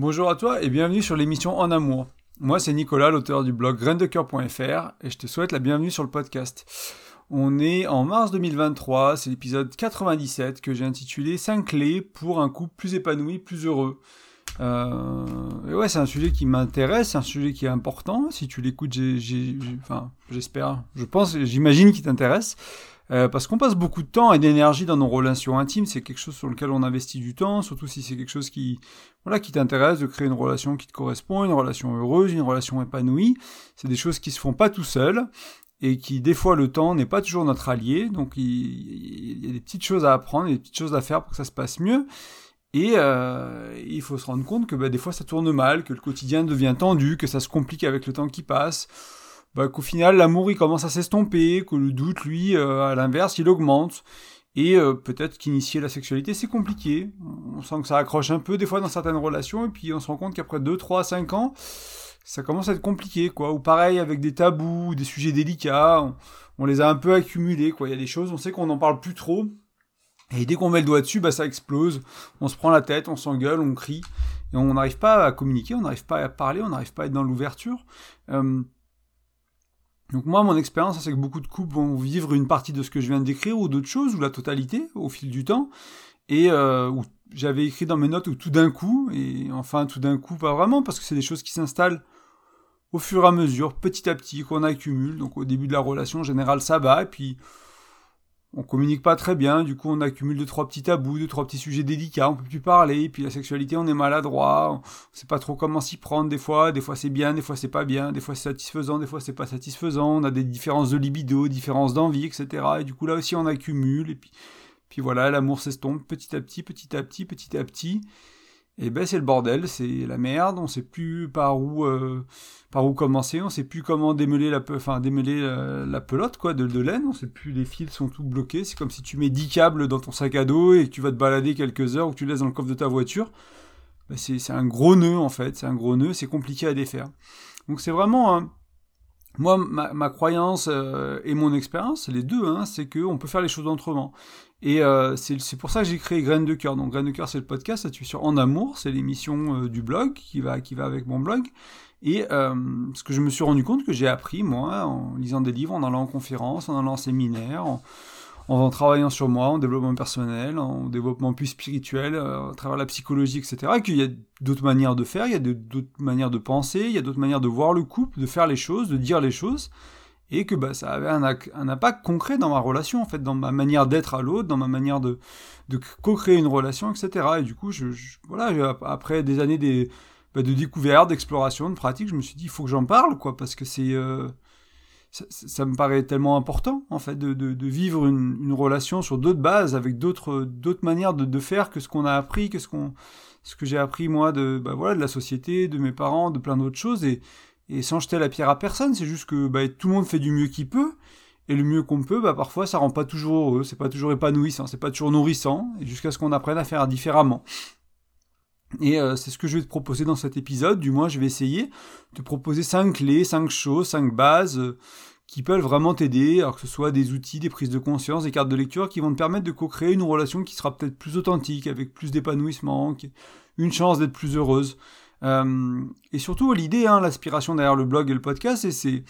Bonjour à toi et bienvenue sur l'émission En Amour. Moi, c'est Nicolas, l'auteur du blog graindecoeur.fr et je te souhaite la bienvenue sur le podcast. On est en mars 2023, c'est l'épisode 97 que j'ai intitulé 5 clés pour un couple plus épanoui, plus heureux. Euh, et ouais, c'est un sujet qui m'intéresse, c'est un sujet qui est important. Si tu l'écoutes, j'espère, je pense, j'imagine qu'il t'intéresse. Euh, parce qu'on passe beaucoup de temps et d'énergie dans nos relations intimes, c'est quelque chose sur lequel on investit du temps, surtout si c'est quelque chose qui, voilà, qui t'intéresse, de créer une relation qui te correspond, une relation heureuse, une relation épanouie. C'est des choses qui se font pas tout seuls et qui, des fois, le temps n'est pas toujours notre allié. Donc, il, y a des petites choses à apprendre, des petites choses à faire pour que ça se passe mieux. Et euh, il faut se rendre compte que bah, des fois ça tourne mal, que le quotidien devient tendu, que ça se complique avec le temps qui passe bah, qu'au final l'amour il commence à s'estomper, que le doute lui euh, à l'inverse il augmente et euh, peut-être qu'initier la sexualité c'est compliqué. On sent que ça accroche un peu des fois dans certaines relations et puis on se rend compte qu'après 2, 3, 5 ans ça commence à être compliqué quoi. Ou pareil avec des tabous, des sujets délicats, on, les a un peu accumulés quoi. Il y a des choses, on sait qu'on n'en parle plus trop. Et dès qu'on met le doigt dessus, bah ça explose. On se prend la tête, on s'engueule, on crie. Et on n'arrive pas à communiquer, on n'arrive pas à parler, on n'arrive pas à être dans l'ouverture. Euh, donc moi, mon expérience, c'est que beaucoup de couples vont vivre une partie de ce que je viens de décrire ou d'autres choses, ou la totalité, au fil du temps. Et euh, j'avais écrit dans mes notes où tout d'un coup, et enfin tout d'un coup, pas vraiment, parce que c'est des choses qui s'installent au fur et à mesure, petit à petit, qu'on accumule. Donc au début de la relation, en général, ça va, et puis on communique pas très bien, du coup on accumule deux trois petits tabous, deux trois petits sujets délicats, on peut plus parler, puis la sexualité on est maladroit, on sait pas trop comment s'y prendre des fois, des fois c'est bien, des fois c'est pas bien, des fois c'est satisfaisant, des fois c'est pas satisfaisant, on a des différences de libido, différences d'envie, etc. Et du coup là aussi on accumule, et puis, puis voilà, l'amour s'estompe petit à petit, petit à petit, petit à petit et ben c'est le bordel, c'est la merde, on sait plus par où euh, par où commencer, on sait plus comment démêler la enfin démêler la, pelote quoi de, laine, on sait plus les fils sont tout bloqués, c'est comme si tu mets 10 câbles dans ton sac à dos et tu vas te balader quelques heures ou que tu laisses dans le coffre de ta voiture. Ben c'est un gros nœud en fait, c'est un gros nœud, c'est compliqué à défaire. Donc c'est vraiment moi, ma, croyance euh, et mon expérience, les deux, hein, c'est qu'on peut faire les choses autrement. Et euh, c'est pour ça que j'ai créé Graines de cœur. Donc Graines de cœur, c'est le podcast, ça tu sur En Amour, c'est l'émission euh, du blog qui va, qui va avec mon blog. Et ce que je me suis rendu compte que j'ai appris, moi, en lisant des livres, en allant en conférence, en allant en séminaire, en, en travaillant sur moi, en développement personnel, en développement plus spirituel, euh, à travers la psychologie, etc. Qu'il y a d'autres manières de faire, il y a d'autres manières de penser, il y a d'autres manières de voir le couple, de faire les choses, de dire les choses, et que bah, ça avait un, un impact concret dans ma relation, en fait, dans ma manière d'être à l'autre, dans ma manière de, de co-créer une relation, etc. Et du coup, je, voilà, après des années des, bah, de découverte, d'exploration, de pratique, je me suis dit, il faut que j'en parle, quoi, parce que c'est... Euh, ça, me paraît tellement important en fait de, de, vivre une, une, relation sur d'autres bases avec d'autres manières de, de, faire que ce qu'on a appris que ce ce que j'ai appris moi de bah voilà de la société de mes parents de plein d'autres choses et sans jeter la pierre à personne c'est juste que bah, tout le monde fait du mieux qu'il peut. Et le mieux qu'on peut bah parfois ça rend pas toujours heureux c'est pas toujours épanouissant c'est pas toujours nourrissant jusqu'à ce qu'on apprenne à faire différemment. Et euh, c'est ce que je vais te proposer dans cet épisode, du moins je vais essayer de proposer cinq clés, cinq choses, cinq bases euh, qui peuvent vraiment t'aider, alors que ce soit des outils, des prises de conscience, des cartes de lecture qui vont te permettre de co-créer une relation qui sera peut-être plus authentique, avec plus d'épanouissement, une chance d'être plus heureuse. Euh, et surtout l'idée, hein, l'aspiration derrière le blog et le podcast, c'est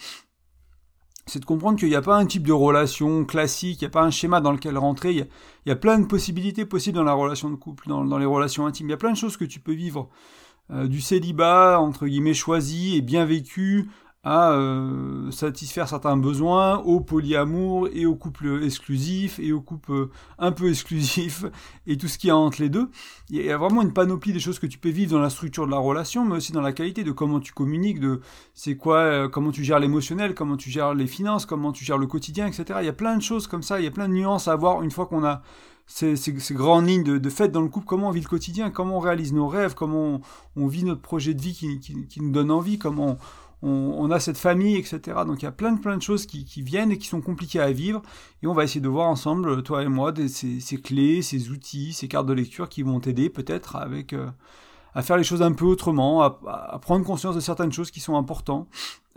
c'est de comprendre qu'il n'y a pas un type de relation classique, il n'y a pas un schéma dans lequel rentrer, il y, a, plein de possibilités possibles dans la relation de couple, dans, les relations intimes, il y a plein de choses que tu peux vivre. Euh, du célibat, entre guillemets, choisi et bien vécu, à euh, satisfaire certains besoins au polyamour et au couple exclusif et au couple un peu exclusif et tout ce qui a entre les deux. Il y a vraiment une panoplie des choses que tu peux vivre dans la structure de la relation, mais aussi dans la qualité de comment tu communiques, de c'est quoi, euh, comment tu gères l'émotionnel, comment tu gères les finances, comment tu gères le quotidien, etc. Il y a plein de choses comme ça, il y a plein de nuances à avoir une fois qu'on a ces, grandes lignes de, fait dans le couple, comment on vit le quotidien, comment on réalise nos rêves, comment on, vit notre projet de vie qui, qui, qui nous donne envie, comment on, a cette famille, etc. Donc il y a plein de plein de choses qui, viennent et qui sont compliquées à vivre. Et on va essayer de voir ensemble, toi et moi, ces, clés, ces outils, ces cartes de lecture qui vont t'aider peut-être euh, à faire les choses un peu autrement, à, prendre conscience de certaines choses qui sont importantes,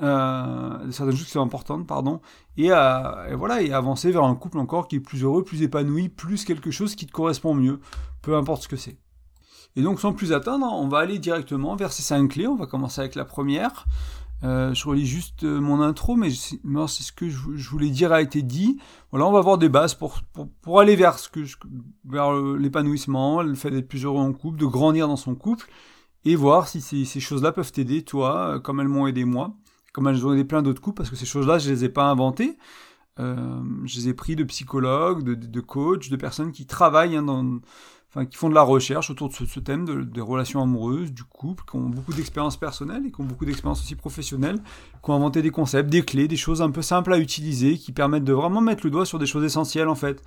euh, certaines choses qui sont importantes, pardon, et voilà et avancer vers un couple encore qui est plus heureux, plus épanoui, plus quelque chose qui te correspond mieux, peu importe ce que c'est. Et donc sans plus attendre, on va aller directement vers ces cinq clés. On va commencer avec la première. Euh, je relis juste euh, mon intro, mais c'est ce que je, voulais dire a été dit. Voilà, on va voir des bases pour, pour, aller vers vers l'épanouissement, le fait d'être plus heureux en couple, de grandir dans son couple, et voir si ces, choses-là peuvent t'aider, toi, comme elles m'ont aidé moi, comme elles ont aidé plein d'autres couples, parce que ces choses-là, je les ai pas inventées. Euh, je les ai pris de psychologues, de, de, coachs, de personnes qui travaillent hein, dans, enfin, qui font de la recherche autour de ce, thème de, des relations amoureuses, du couple, qui ont beaucoup d'expérience personnelle et qui ont beaucoup d'expérience aussi professionnelle, qui ont inventé des concepts, des clés, des choses un peu simples à utiliser, qui permettent de vraiment mettre le doigt sur des choses essentielles en fait.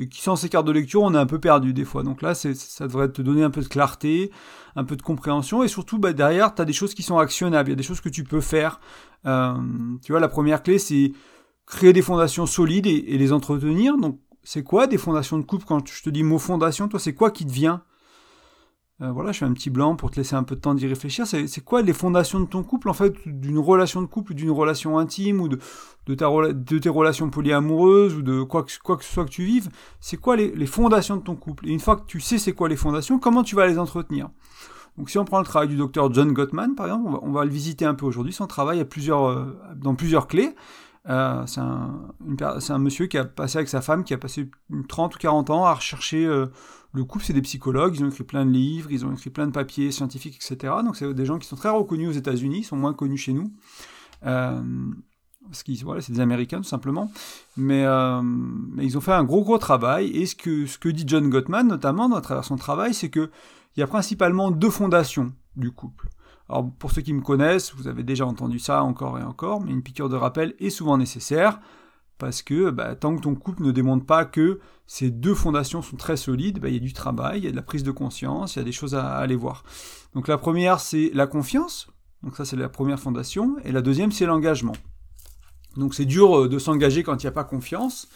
Et qui sans ces cartes de lecture, on est un peu perdu des fois. Donc là, ça devrait te donner un peu de clarté, un peu de compréhension, et surtout bah, derrière, tu as des choses qui sont actionnables, il y a des choses que tu peux faire. Euh, tu vois, la première clé, c'est créer des fondations solides et, les entretenir. Donc, c'est quoi des fondations de couple Quand je te dis mot fondation, toi, c'est quoi qui te vient? Euh, Voilà, je fais un petit blanc pour te laisser un peu de temps d'y réfléchir. C'est quoi les fondations de ton couple, en fait, d'une relation de couple, d'une relation intime, ou de, ta, de tes relations polyamoureuses, ou de quoi que, quoi que ce soit que tu vives? C'est quoi les, les, fondations de ton couple? Et une fois que tu sais c'est quoi les fondations, comment tu vas les entretenir? Donc si on prend le travail du docteur John Gottman, par exemple, on va, on va le visiter un peu aujourd'hui. Son travail a plusieurs, euh, dans plusieurs clés. Euh, c'est un, monsieur qui a passé avec sa femme, qui a passé 30 ou 40 ans à rechercher euh, le couple. C'est des psychologues, ils ont écrit plein de livres, ils ont écrit plein de papiers scientifiques, etc. Donc c'est des gens qui sont très reconnus aux États-Unis, ils sont moins connus chez nous. Euh, parce qu'ils voilà, c'est des Américains tout simplement. Mais, mais, ils ont fait un gros gros travail. Et ce que, ce que dit John Gottman, notamment, à travers son travail, c'est qu'il y a principalement deux fondations du couple. Alors pour ceux qui me connaissent, vous avez déjà entendu ça encore et encore, mais une piqûre de rappel est souvent nécessaire parce que bah, tant que ton couple ne démontre pas que ces deux fondations sont très solides, bah, il y a du travail, il y a de la prise de conscience, il y a des choses à, aller voir. Donc la première c'est la confiance, donc ça c'est la première fondation, et la deuxième c'est l'engagement. Donc c'est dur euh, de s'engager quand il n'y a pas confiance,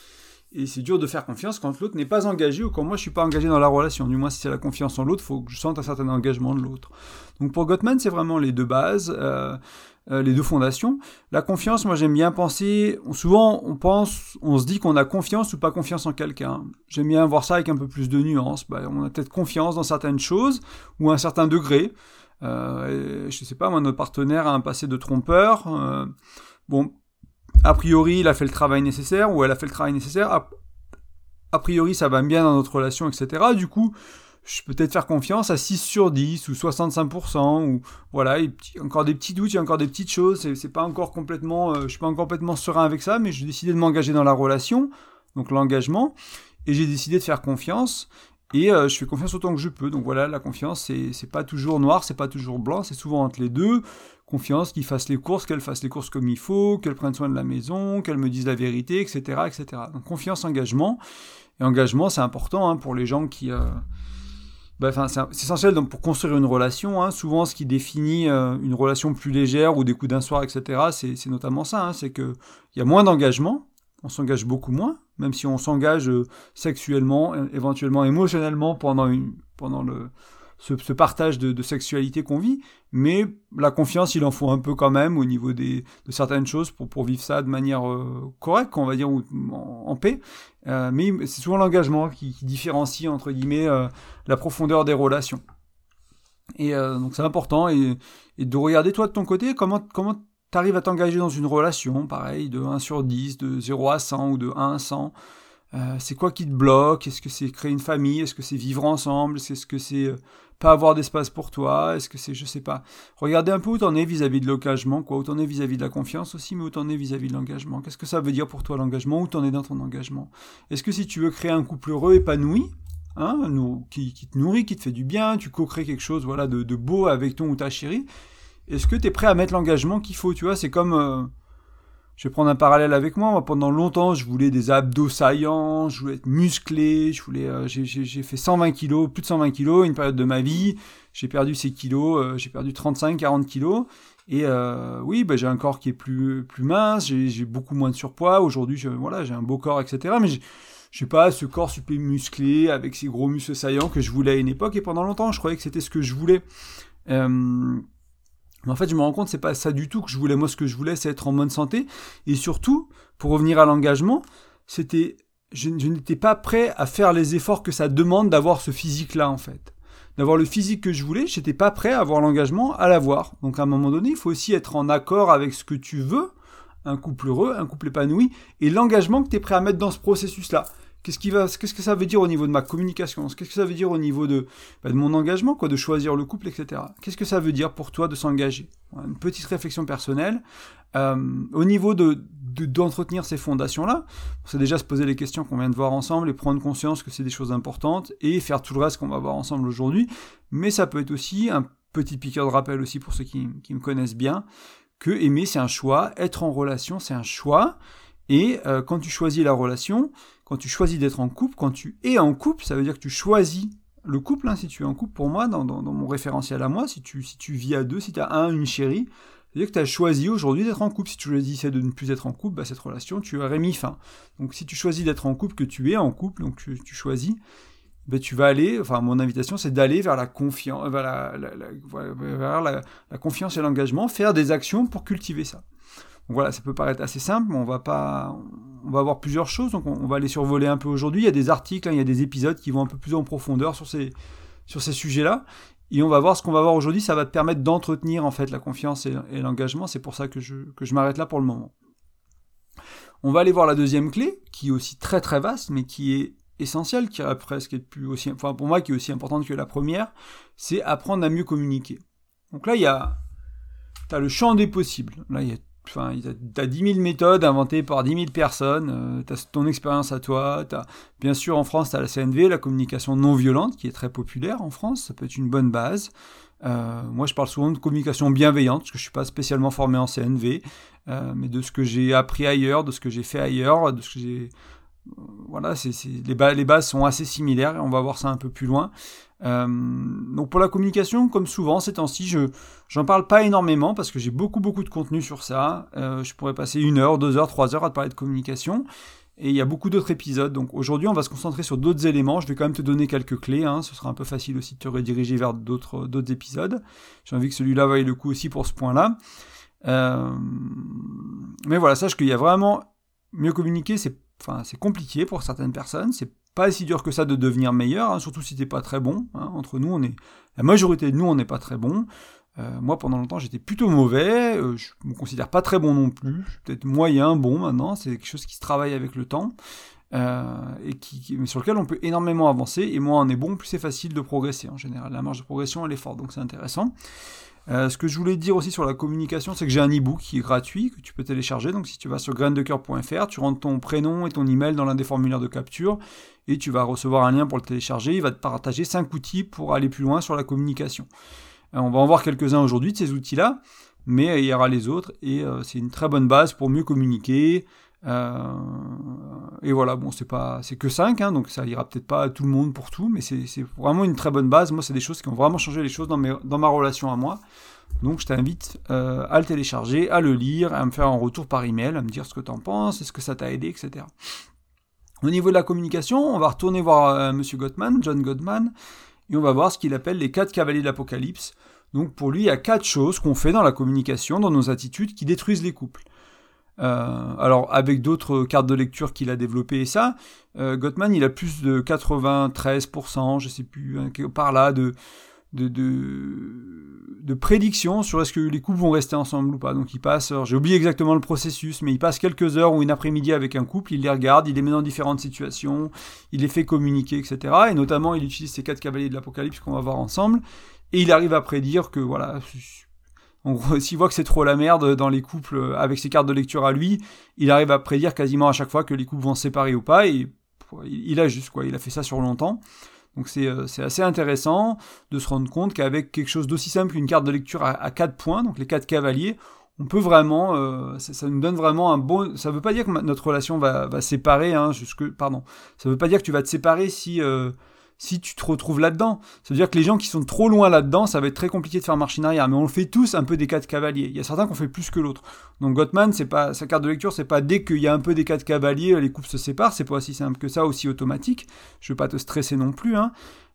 et c'est dur de faire confiance quand l'autre n'est pas engagé ou quand moi je suis pas engagé dans la relation. Du moins, si c'est la confiance en l'autre, il faut que je sente un certain engagement de l'autre. Donc pour Gottman, c'est vraiment les deux bases, euh, euh, les deux fondations. La confiance, moi j'aime bien penser, souvent on pense, on se dit qu'on a confiance ou pas confiance en quelqu'un. J'aime bien voir ça avec un peu plus de nuances. Bah, on a peut-être confiance dans certaines choses ou un certain degré. Euh, je sais pas, moi notre partenaire a un passé de trompeur. Euh, bon, a priori, il a fait le travail nécessaire, ou elle a fait le travail nécessaire, a, priori, ça va bien dans notre relation, etc. Du coup, je peux peut-être faire confiance à 6 sur 10 ou 65%, ou voilà, a encore des petits doutes, il y a encore des petites choses, c'est pas encore complètement, euh, je suis pas encore complètement serein avec ça, mais j'ai décidé de m'engager dans la relation, donc l'engagement, et j'ai décidé de faire confiance, et euh, je fais confiance autant que je peux. Donc voilà, la confiance, c'est pas toujours noir, c'est pas toujours blanc, c'est souvent entre les deux confiance qu'il fasse les courses, qu'elle fasse les courses comme il faut, qu'elle prenne soin de la maison, qu'elle me dise la vérité, etc., etc. Donc confiance, engagement. Et engagement, c'est important hein, pour les gens qui... Euh... Bah, c'est essentiel donc, pour construire une relation. Hein. Souvent, ce qui définit euh, une relation plus légère ou des coups d'un soir, etc., c'est notamment ça. Hein. c'est qu'il y a moins d'engagement, on s'engage beaucoup moins, même si on s'engage euh, sexuellement, éventuellement émotionnellement pendant, une, pendant le, ce, partage de, sexualité qu'on vit, mais la confiance, il en faut un peu quand même au niveau des, de certaines choses pour, vivre ça de manière euh, correcte, on va dire, ou en, paix. Euh, mais c'est souvent l'engagement qui, différencie, entre guillemets, euh, la profondeur des relations. Et donc c'est important, et, de regarder toi de ton côté, comment, comment tu arrives à t'engager dans une relation, pareil, de 1 sur 10, de 0 à 100 ou de 1 à 100. c'est quoi qui te bloque? Est-ce que c'est créer une famille? Est-ce que c'est vivre ensemble? Est-ce que c'est pas avoir d'espace pour toi Est-ce que c'est, je sais pas. Regardez un peu où t'en es vis-à-vis de l'engagement, quoi. Où t'en es vis-à-vis de la confiance aussi, mais où t'en es vis-à-vis de l'engagement. Qu'est-ce que ça veut dire pour toi l'engagement? Où t'en es dans ton engagement? Est-ce que si tu veux créer un couple heureux, épanoui, hein, qui, te nourrit, qui te fait du bien, tu co-crées quelque chose, voilà, de, beau avec ton ou ta chérie, est-ce que tu es prêt à mettre l'engagement qu'il faut? Tu vois, c'est comme euh, je vais prendre un parallèle avec moi. Pendant longtemps, je voulais des abdos saillants, je voulais être musclé, je voulais, euh, j'ai fait 120 kilos, plus de 120 kilos, une période de ma vie. J'ai perdu ces kilos, euh, j'ai perdu 35, 40 kilos. Et euh, oui, bah, j'ai un corps qui est plus, plus mince, j'ai beaucoup moins de surpoids. Aujourd'hui, j'ai un beau corps, etc. Mais j'ai pas ce corps super musclé avec ces gros muscles saillants que je voulais à une époque. Et pendant longtemps, je croyais que c'était ce que je voulais. Mais en fait, je me rends compte, c'est pas ça du tout que je voulais. Moi, ce que je voulais, c'est être en bonne santé. Et surtout, pour revenir à l'engagement, c'était, je, n'étais pas prêt à faire les efforts que ça demande d'avoir ce physique-là, en fait. d'avoir le physique que je voulais, j'étais pas prêt à avoir l'engagement à l'avoir. Donc à un moment donné, il faut aussi être en accord avec ce que tu veux, un couple heureux, un couple épanoui, et l'engagement que tu es prêt à mettre dans ce processus-là. Qu'est-ce que ça veut dire au niveau de ma communication? Qu'est-ce que ça veut dire au niveau de, bah, mon engagement, quoi, de choisir le couple, etc. Qu'est-ce que ça veut dire pour toi de s'engager? Une petite réflexion personnelle. Euh, au niveau de, d'entretenir ces fondations-là, c'est déjà se poser les questions qu'on vient de voir ensemble et prendre conscience que c'est des choses importantes et faire tout le reste qu'on va voir ensemble aujourd'hui. Mais ça peut être aussi un petit piqueur de rappel aussi pour ceux qui, qui me connaissent bien, que aimer c'est un choix, être en relation c'est un choix. Et euh, quand tu choisis la relation, quand tu choisis d'être en couple, quand tu es en couple, ça veut dire que tu choisis le couple, hein, si tu es en couple, pour moi, dans, mon référentiel à moi, si tu, si tu vis à deux, si tu as un, une chérie, c'est-à-dire que tu as choisi aujourd'hui d'être en couple. Si tu choisissais de ne plus être en couple, bah, cette relation, tu aurais mis fin. Donc si tu choisis d'être en couple, que tu es en couple, donc tu, choisis, bah, tu vas aller, enfin mon invitation c'est d'aller vers la confiance, vers la confiance et l'engagement, faire des actions pour cultiver ça voilà, ça peut paraître assez simple, mais on va pas, on va avoir plusieurs choses, donc on, va les survoler un peu aujourd'hui. Il y a des articles, hein, il y a des épisodes qui vont un peu plus en profondeur sur ces, sur ces sujets-là. Et on va voir ce qu'on va voir aujourd'hui, ça va te permettre d'entretenir en fait la confiance et, l'engagement. C'est pour ça que je, que je m'arrête là pour le moment. On va aller voir la deuxième clé, qui est aussi très très vaste, mais qui est essentielle, qui est presque plus aussi, enfin pour moi qui est aussi importante que la première, c'est apprendre à mieux communiquer. Donc là, il y a, as le champ des possibles. Là, il y a Enfin, t'as 10 000 méthodes inventées par 10 000 personnes, euh, t'as ton expérience à toi, bien sûr en France t'as la CNV, la communication non violente, qui est très populaire en France, ça peut être une bonne base. Euh, moi je parle souvent de communication bienveillante, parce que je suis pas spécialement formé en CNV, euh, mais de ce que j'ai appris ailleurs, de ce que j'ai fait ailleurs, de ce que j'ai voilà, c'est, les, les, bases sont assez similaires et on va voir ça un peu plus loin. Euh, donc pour la communication, comme souvent ces temps-ci, je j'en parle pas énormément parce que j'ai beaucoup beaucoup de contenu sur ça. Euh, je pourrais passer une heure, deux heures, trois heures à te parler de communication. Et il y a beaucoup d'autres épisodes. Donc aujourd'hui, on va se concentrer sur d'autres éléments. Je vais quand même te donner quelques clés. Hein. Ce sera un peu facile aussi de te rediriger vers d'autres d'autres épisodes. J'ai envie que celui-là vaille le coup aussi pour ce point-là. Euh, mais voilà, sache qu'il y a vraiment mieux communiquer, c'est enfin, c'est compliqué pour certaines personnes. C'est pas si dur que ça de devenir meilleur, hein, surtout si t'es pas très bon. Hein. Entre nous, on la majorité de nous, on n'est pas très bon. Euh, moi, pendant longtemps, j'étais plutôt mauvais. Euh, je me considère pas très bon non plus. peut-être moyen, bon maintenant. C'est quelque chose qui se travaille avec le temps. Euh, sur lequel on peut énormément avancer. Et moins on est bon, plus c'est facile de progresser en général. La marge de progression, elle est forte, donc c'est intéressant. Euh, ce que je voulais dire aussi sur la communication, c'est que j'ai un e-book qui est gratuit, que tu peux télécharger. Donc si tu vas sur graindecoeur.fr, tu rentres ton prénom et ton email dans l'un des formulaires de capture et tu vas recevoir un lien pour le télécharger. Il va te partager 5 outils pour aller plus loin sur la communication. Euh, on va en voir quelques-uns aujourd'hui de ces outils-là, mais il y aura les autres et euh, c'est une très bonne base pour mieux communiquer, et voilà, bon, c'est pas, c'est que 5, hein, donc ça ira peut-être pas à tout le monde pour tout, mais c'est vraiment une très bonne base. Moi, c'est des choses qui ont vraiment changé les choses dans, ma relation à moi. Donc, je t'invite euh, à le télécharger, à le lire, à me faire un retour par email, à me dire ce que tu en penses, est-ce que ça t'a aidé, etc. Au niveau de la communication, on va retourner voir euh, Monsieur Gottman, John Gottman, et on va voir ce qu'il appelle les quatre cavaliers de l'Apocalypse. Donc, pour lui, il y a quatre choses qu'on fait dans la communication, dans nos attitudes, qui détruisent les couples. Euh, alors avec d'autres cartes de lecture qu'il a développées et ça, euh, Gottman il a plus de 93%, je sais plus, hein, par là, de, de, de, prédictions sur est-ce que les couples vont rester ensemble ou pas. Donc il passe, j'ai oublié exactement le processus, mais il passe quelques heures ou une après-midi avec un couple, il les regarde, il les met dans différentes situations, il les fait communiquer, etc. Et notamment il utilise ces quatre cavaliers de l'Apocalypse qu'on va voir ensemble, et il arrive à prédire que voilà, en s'il voit que c'est trop la merde dans les couples euh, avec ses cartes de lecture à lui, il arrive à prédire quasiment à chaque fois que les couples vont se séparer ou pas, et il a juste quoi, il a fait ça sur longtemps. Donc euh, c'est assez intéressant de se rendre compte qu'avec quelque chose d'aussi simple qu'une carte de lecture à, 4 points, donc les 4 cavaliers, on peut vraiment, euh, ça, nous donne vraiment un bon. Ça veut pas dire que notre relation va, va séparer, hein, jusque, pardon. Ça veut pas dire que tu vas te séparer si si tu te retrouves là-dedans. Ça veut dire que les gens qui sont trop loin là-dedans, ça va être très compliqué de faire marche en arrière. Mais on le fait tous un peu des quatre cavaliers. Il y a certains qu'on fait plus que l'autre. Donc Gottman, pas sa carte de lecture, c'est pas dès qu'il y a un peu des quatre cavaliers, les couples se séparent. C'est pas aussi simple que ça, aussi automatique. Je veux pas te stresser non plus. Hein.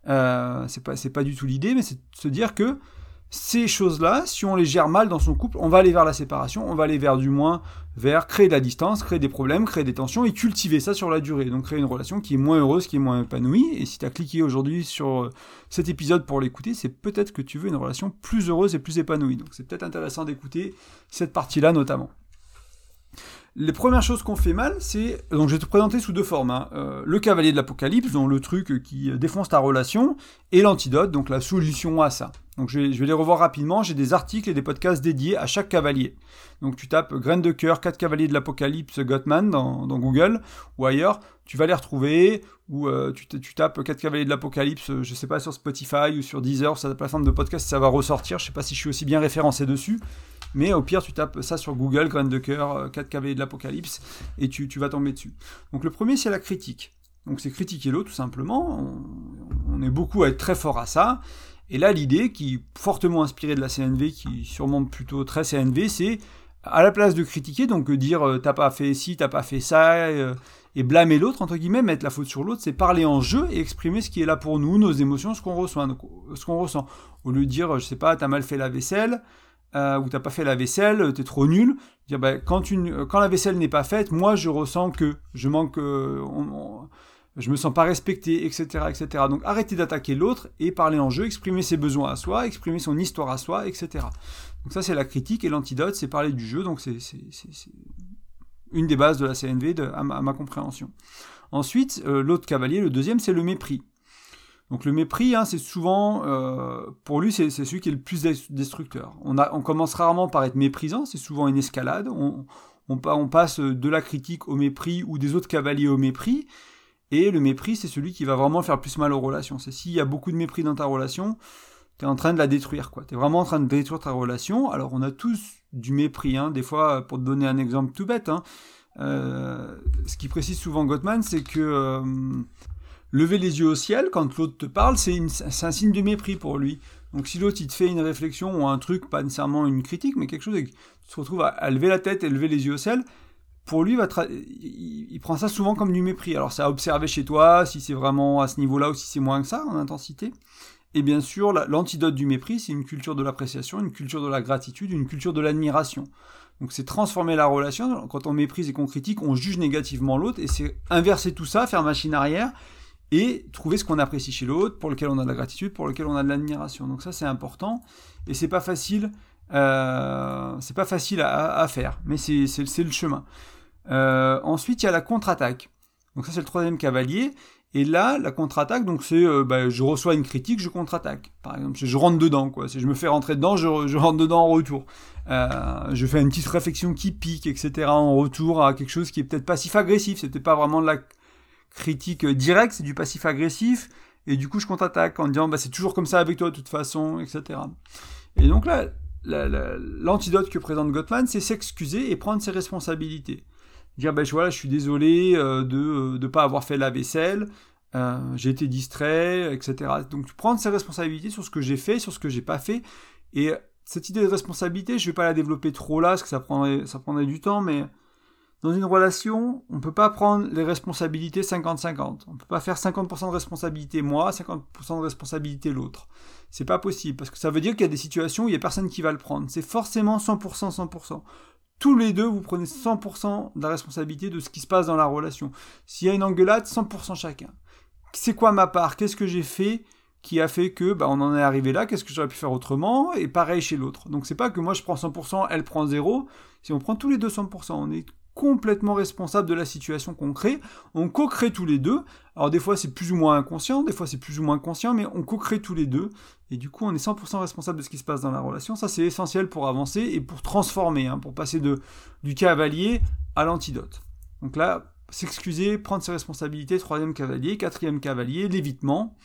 Euh, c'est pas pas du tout l'idée, mais c'est de se dire que ces choses-là, si on les gère mal dans son couple, on va aller vers la séparation, on va aller vers du moins vers créer de la distance, créer des problèmes, créer des tensions et cultiver ça sur la durée. Donc créer une relation qui est moins heureuse, qui est moins épanouie. Et si tu as cliqué aujourd'hui sur euh, cet épisode pour l'écouter, c'est peut-être que tu veux une relation plus heureuse et plus épanouie. Donc c'est peut-être intéressant d'écouter cette partie-là notamment. Les premières choses qu'on fait mal, c'est donc je vais te présenter sous deux formes hein. euh, le cavalier de l'apocalypse, donc le truc qui défonce ta relation, et l'antidote, donc la solution à ça. Donc je vais, les revoir rapidement. J'ai des articles et des podcasts dédiés à chaque cavalier. Donc tu tapes graines de cœur, 4 cavaliers de l'apocalypse Gottman dans, Google ou ailleurs, tu vas les retrouver. Ou euh, tu, tapes 4 cavaliers de l'apocalypse, je sais pas sur Spotify ou sur Deezer, sur la plateforme de podcast, ça va ressortir. Je sais pas si je suis aussi bien référencé dessus. Mais au pire, tu tapes ça sur Google, graines de cœur, 4 euh, cavaliers de l'apocalypse, et tu, vas tomber dessus. Donc le premier, c'est la critique. Donc c'est critiquer l'autre, tout simplement. On, est beaucoup à être très fort à ça. Et là, l'idée, qui est fortement inspirée de la CNV, qui surmonte plutôt très CNV, c'est à la place de critiquer, donc dire euh, t'as pas fait ci, t'as pas fait ça, euh, et blâmer l'autre, entre guillemets, mettre la faute sur l'autre, c'est parler en jeu et exprimer ce qui est là pour nous, nos émotions, ce qu'on reçoit, ce qu'on ressent. Au lieu de dire, je sais pas, t'as mal fait la vaisselle, euh, ou t'as pas fait la vaisselle, t'es trop nul, dire bah, quand, une, quand la vaisselle n'est pas faite, moi je ressens que je manque, je me sens pas respecté, etc., etc. Donc arrêtez d'attaquer l'autre et parler en jeu, exprimer ses besoins à soi, exprimer son histoire à soi, etc. Donc ça c'est la critique et l'antidote c'est parler du jeu, donc c'est une des bases de la CNV à, ma, compréhension. Ensuite, euh, l'autre cavalier, le deuxième, c'est le mépris. Donc le mépris, hein, c'est souvent, euh, pour lui, c'est celui qui est le plus destructeur. On, a, on commence rarement par être méprisant, c'est souvent une escalade. On, on, on, passe de la critique au mépris ou des autres cavaliers au mépris. Et le mépris, c'est celui qui va vraiment faire plus mal aux relations. C'est s'il y a beaucoup de mépris dans ta relation, tu es en train de la détruire. Tu es vraiment en train de détruire ta relation. Alors, on a tous du mépris, hein. Des fois, pour te donner un exemple tout bête, hein, euh, ce qui précise souvent Gottman, c'est que euh, lever les yeux au ciel quand l'autre te parle, c'est un signe de mépris pour lui. Donc si l'autre il te fait une réflexion ou un truc, pas nécessairement une critique, mais quelque chose, et tu te retrouves à, lever la tête et lever les yeux au ciel, pour lui, il, prend ça souvent comme du mépris. Alors, c'est à observer chez toi, si c'est vraiment à ce niveau-là ou si c'est moins que ça en intensité. Et bien sûr, l'antidote du mépris, c'est une culture de l'appréciation, une culture de la gratitude, une culture de l'admiration. Donc, c'est transformer la relation. Quand on méprise et qu'on critique, on juge négativement l'autre, et c'est inverser tout ça, faire machine arrière, et trouver ce qu'on apprécie chez l'autre, pour lequel on a de la gratitude, pour lequel on a de l'admiration. Donc ça, c'est important, et c'est pas facile. Euh, c'est pas facile à, faire, mais c'est le chemin. Euh, ensuite, il y a la contre-attaque. Donc ça, c'est le troisième cavalier. Et là, la contre-attaque, donc c'est, euh, bah, je reçois une critique, je contre-attaque. Par exemple, je rentre dedans, quoi. Si je me fais rentrer dedans, je, rentre dedans en retour. Je fais une petite réflexion qui pique, etc. en retour à quelque chose qui est peut-être passif-agressif. C'était pas vraiment de la critique directe, c'est du passif-agressif. Et du coup, je contre-attaque en disant, bah, c'est toujours comme ça avec toi de toute façon, etc. Et donc là, l'antidote que présente Gottman, c'est s'excuser et prendre ses responsabilités dire voilà, je suis désolé euh, de ne euh, pas avoir fait la vaisselle, euh, j'ai été distrait, etc. Donc prendre ses responsabilités sur ce que j'ai fait, sur ce que j'ai pas fait. Et cette idée de responsabilité, je vais pas la développer trop là, parce que ça prendrait, ça prendrait du temps, mais dans une relation, on peut pas prendre les responsabilités 50-50. On peut pas faire 50% de responsabilité moi, 50% de responsabilité l'autre. C'est pas possible, parce que ça veut dire qu'il y a des situations où il y a personne qui va le prendre. C'est forcément 100%, 100% tous les deux, vous prenez 100% de la responsabilité de ce qui se passe dans la relation. S'il y a une engueulade, 100% chacun. C'est quoi ma part? Qu'est-ce que j'ai fait qui a fait que bah, on en est arrivé là? Qu'est-ce que j'aurais pu faire autrement? Et pareil chez l'autre. Donc c'est pas que moi je prends 100%, elle prend 0. Si on prend tous les deux 100%, on est complètement responsable de la situation qu'on crée. On co-crée tous les deux. Alors des fois c'est plus ou moins inconscient, des fois c'est plus ou moins conscient, mais on co-crée tous les deux. Et du coup on est 100% responsable de ce qui se passe dans la relation. Ça c'est essentiel pour avancer et pour transformer, hein, pour passer de, du cavalier à l'antidote. Donc là, s'excuser, prendre ses responsabilités, troisième cavalier, quatrième cavalier, l'évitement.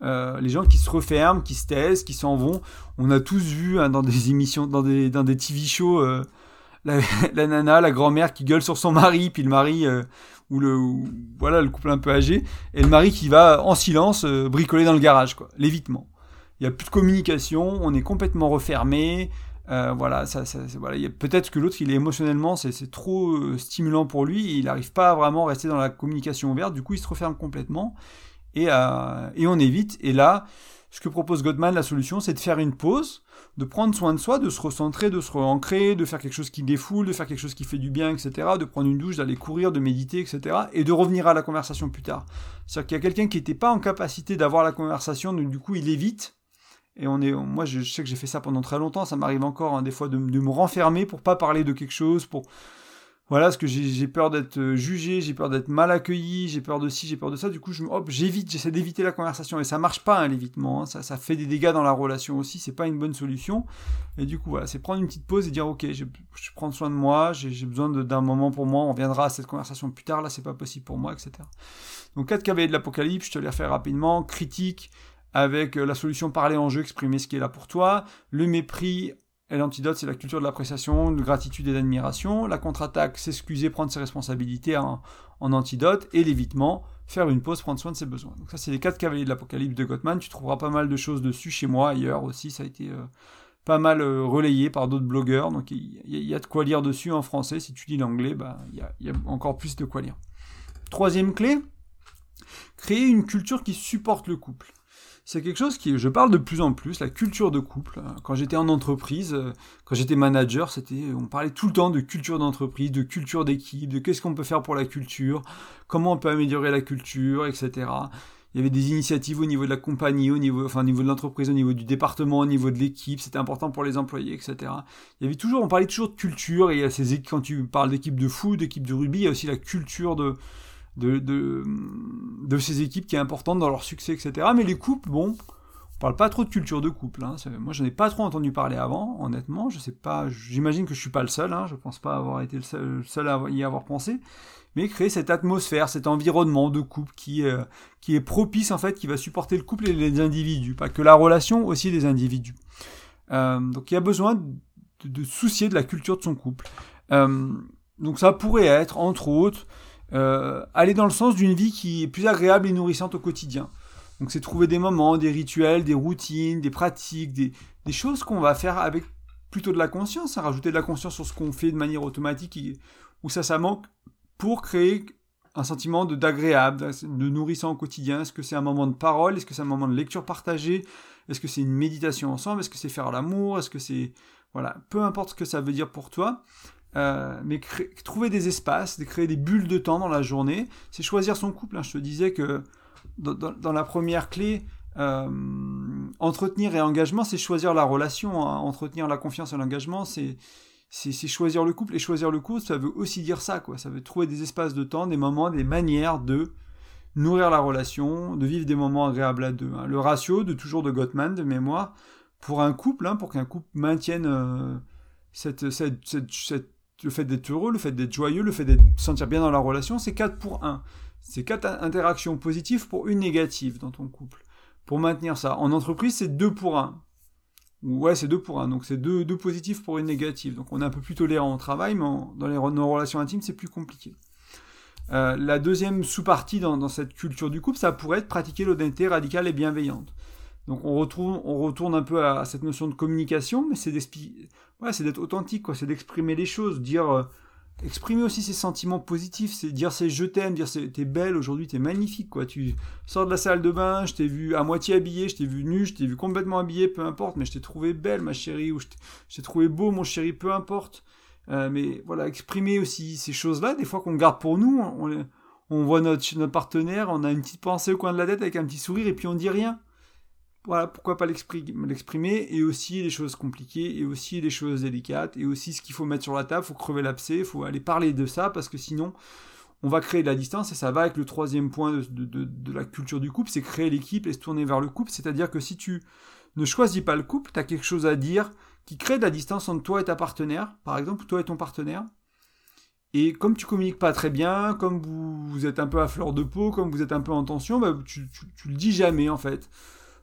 Euh, les gens qui se referment, qui se taisent, qui s'en vont. On a tous vu hein, dans des émissions, dans des, dans des TV shows, euh, la, nana, la grand-mère qui gueule sur son mari, puis le mari euh, ou le voilà le couple un peu âgé, et le mari qui va en silence euh, bricoler dans le garage, quoi, l'évitement. Il y a plus de communication, on est complètement refermé. Euh, voilà, ça, ça voilà. Peut-être que l'autre, il est émotionnellement, c'est trop stimulant pour lui, il n'arrive pas à vraiment rester dans la communication ouverte. Du coup, il se referme complètement, et, et on évite. Et là, ce que propose Gottman, la solution, c'est de faire une pause, de prendre soin de soi, de se recentrer, de se re-ancrer, de faire quelque chose qui défoule, de faire quelque chose qui fait du bien, etc., de prendre une douche, d'aller courir, de méditer, etc., et de revenir à la conversation plus tard. C'est-à-dire qu'il y a quelqu'un qui n'était pas en capacité d'avoir la conversation, donc du coup il évite, et on est, moi je, sais que j'ai fait ça pendant très longtemps, ça m'arrive encore hein, des fois de, de, me renfermer pour pas parler de quelque chose, pour voilà, parce que j'ai peur d'être euh, jugé, j'ai peur d'être mal accueilli, j'ai peur de ci, j'ai peur de ça. Du coup, hop, j'évite, j'essaie d'éviter la conversation. Et ça marche pas, hein, l'évitement. Hein. Ça, ça fait des dégâts dans la relation aussi. C'est pas une bonne solution. Et du coup, voilà, c'est prendre une petite pause et dire, ok, je, je prends soin de moi, j'ai besoin d'un moment pour moi. On reviendra à cette conversation plus tard. Là, c'est pas possible pour moi, etc. Donc, quatre cavaliers de l'apocalypse, je te les refais rapidement. Critique avec euh, la solution parler en jeu, exprimer ce qui est là pour toi. Le mépris et l'antidote, c'est la culture de l'appréciation, de gratitude et d'admiration. La contre-attaque, s'excuser, prendre ses responsabilités en, antidote. Et l'évitement, faire une pause, prendre soin de ses besoins. Donc ça, c'est les quatre cavaliers de l'apocalypse de Gottman. Tu trouveras pas mal de choses dessus chez moi, ailleurs aussi. Ça a été euh, pas mal euh, relayé par d'autres blogueurs. Donc il y, a de quoi lire dessus en français. Si tu lis l'anglais, bah, il y a encore plus de quoi lire. Troisième clé, créer une culture qui supporte le couple c'est quelque chose qui, je parle de plus en plus, la culture de couple. Quand j'étais en entreprise, euh, quand j'étais manager, c'était, on parlait tout le temps de culture d'entreprise, de culture d'équipe, de qu'est-ce qu'on peut faire pour la culture, comment on peut améliorer la culture, etc. Il y avait des initiatives au niveau de la compagnie, au niveau, enfin, au niveau de l'entreprise, au niveau du département, au niveau de l'équipe. C'était important pour les employés, etc. Il y avait toujours, on parlait toujours de culture. Et il y a ces, quand tu parles d'équipe de foot, d'équipe de rugby, il y a aussi la culture de, de, ces équipes qui est importante dans leur succès, etc. Mais les couples, bon, on parle pas trop de culture de couple. Hein. Moi, je n'en ai pas trop entendu parler avant, honnêtement. Je sais pas, j'imagine que je suis pas le seul. Hein. Je pense pas avoir été le seul, à y avoir pensé. Mais créer cette atmosphère, cet environnement de couple qui, euh, qui est propice en fait, qui va supporter le couple et les individus, pas que la relation, aussi les individus. Euh, donc il y a besoin de, de, soucier de la culture de son couple. Euh, donc ça pourrait être, entre autres, euh, aller dans le sens d'une vie qui est plus agréable et nourrissante au quotidien. Donc c'est trouver des moments, des rituels, des routines, des pratiques, des, choses qu'on va faire avec plutôt de la conscience, hein, rajouter de la conscience sur ce qu'on fait de manière automatique, où ça, ça manque, pour créer un sentiment d'agréable, de, nourrissant au quotidien. Est-ce que c'est un moment de parole? Est-ce que c'est un moment de lecture partagée? Est-ce que c'est une méditation ensemble? Est-ce que c'est faire l'amour? Est-ce que c'est... Voilà, peu importe ce que ça veut dire pour toi. Euh, mais trouver des espaces, de créer des bulles de temps dans la journée, c'est choisir son couple. Hein. Je te disais que dans, la première clé, euh, entretenir et engagement, c'est choisir la relation. Hein. Entretenir la confiance et l'engagement, c'est choisir le couple. Et choisir le couple, ça veut aussi dire ça. Quoi. Ça veut trouver des espaces de temps, des moments, des manières de nourrir la relation, de vivre des moments agréables à deux. Hein. Le ratio de toujours de Gottman, de mémoire, pour un couple, pour qu'un couple maintienne euh, cette, le fait d'être heureux, le fait d'être joyeux, le fait de sentir bien dans la relation, c'est 4 pour 1. C'est 4 interactions positives pour une négative dans ton couple. Pour maintenir ça. En entreprise, c'est 2 pour 1. Ouais, c'est 2 pour 1. Donc c'est 2, positifs pour une négative. Donc on est un peu plus tolérant au travail, mais dans les, nos relations intimes, c'est plus compliqué. Euh, la deuxième sous-partie dans, cette culture du couple, ça pourrait être pratiquer l'honnêteté radicale et bienveillante. Donc on retourne, on retourne un peu à, cette notion de communication, mais c'est d'être authentique, quoi. C'est d'exprimer les choses, dire, euh, exprimer aussi ses sentiments positifs, c'est dire c'est je t'aime, dire c'est t'es belle aujourd'hui, t'es magnifique, quoi. Tu sors de la salle de bain, je t'ai vu à moitié habillée, je t'ai vu nu, je t'ai vu complètement habillée, peu importe, mais je t'ai trouvé belle, ma chérie, ou je t'ai trouvé beau, mon chéri, peu importe. Euh, mais voilà, exprimer aussi ces choses-là, des fois qu'on garde pour nous, on, on voit notre, notre partenaire, on a une petite pensée au coin de la tête avec un petit sourire et puis on dit rien voilà, pourquoi pas l'exprimer, et aussi les choses compliquées, et aussi les choses délicates, et aussi ce qu'il faut mettre sur la table, faut crever l'abcès, faut aller parler de ça, parce que sinon, on va créer de la distance, et ça va avec le troisième point de, la culture du couple, c'est créer l'équipe et se tourner vers le couple, c'est-à-dire que si tu ne choisis pas le couple, tu as quelque chose à dire qui crée de la distance entre toi et ta partenaire, par exemple, toi et ton partenaire, et comme tu communiques pas très bien, comme vous, êtes un peu à fleur de peau, comme vous êtes un peu en tension, bah, tu, tu le dis jamais en fait.